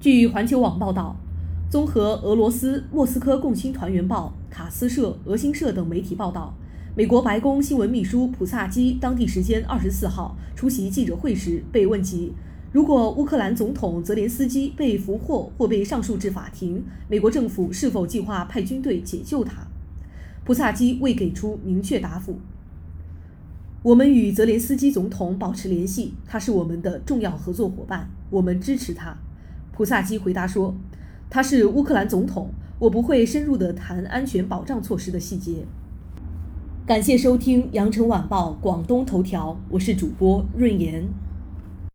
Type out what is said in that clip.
据环球网报道，综合俄罗斯莫斯科共青团员报、塔斯社、俄新社等媒体报道，美国白宫新闻秘书普萨基当地时间二十四号出席记者会时被问及，如果乌克兰总统泽连斯基被俘获或被上诉至法庭，美国政府是否计划派军队解救他？普萨基未给出明确答复。我们与泽连斯基总统保持联系，他是我们的重要合作伙伴，我们支持他。普萨基回答说：“他是乌克兰总统，我不会深入的谈安全保障措施的细节。”感谢收听《羊城晚报广东头条》，我是主播润言。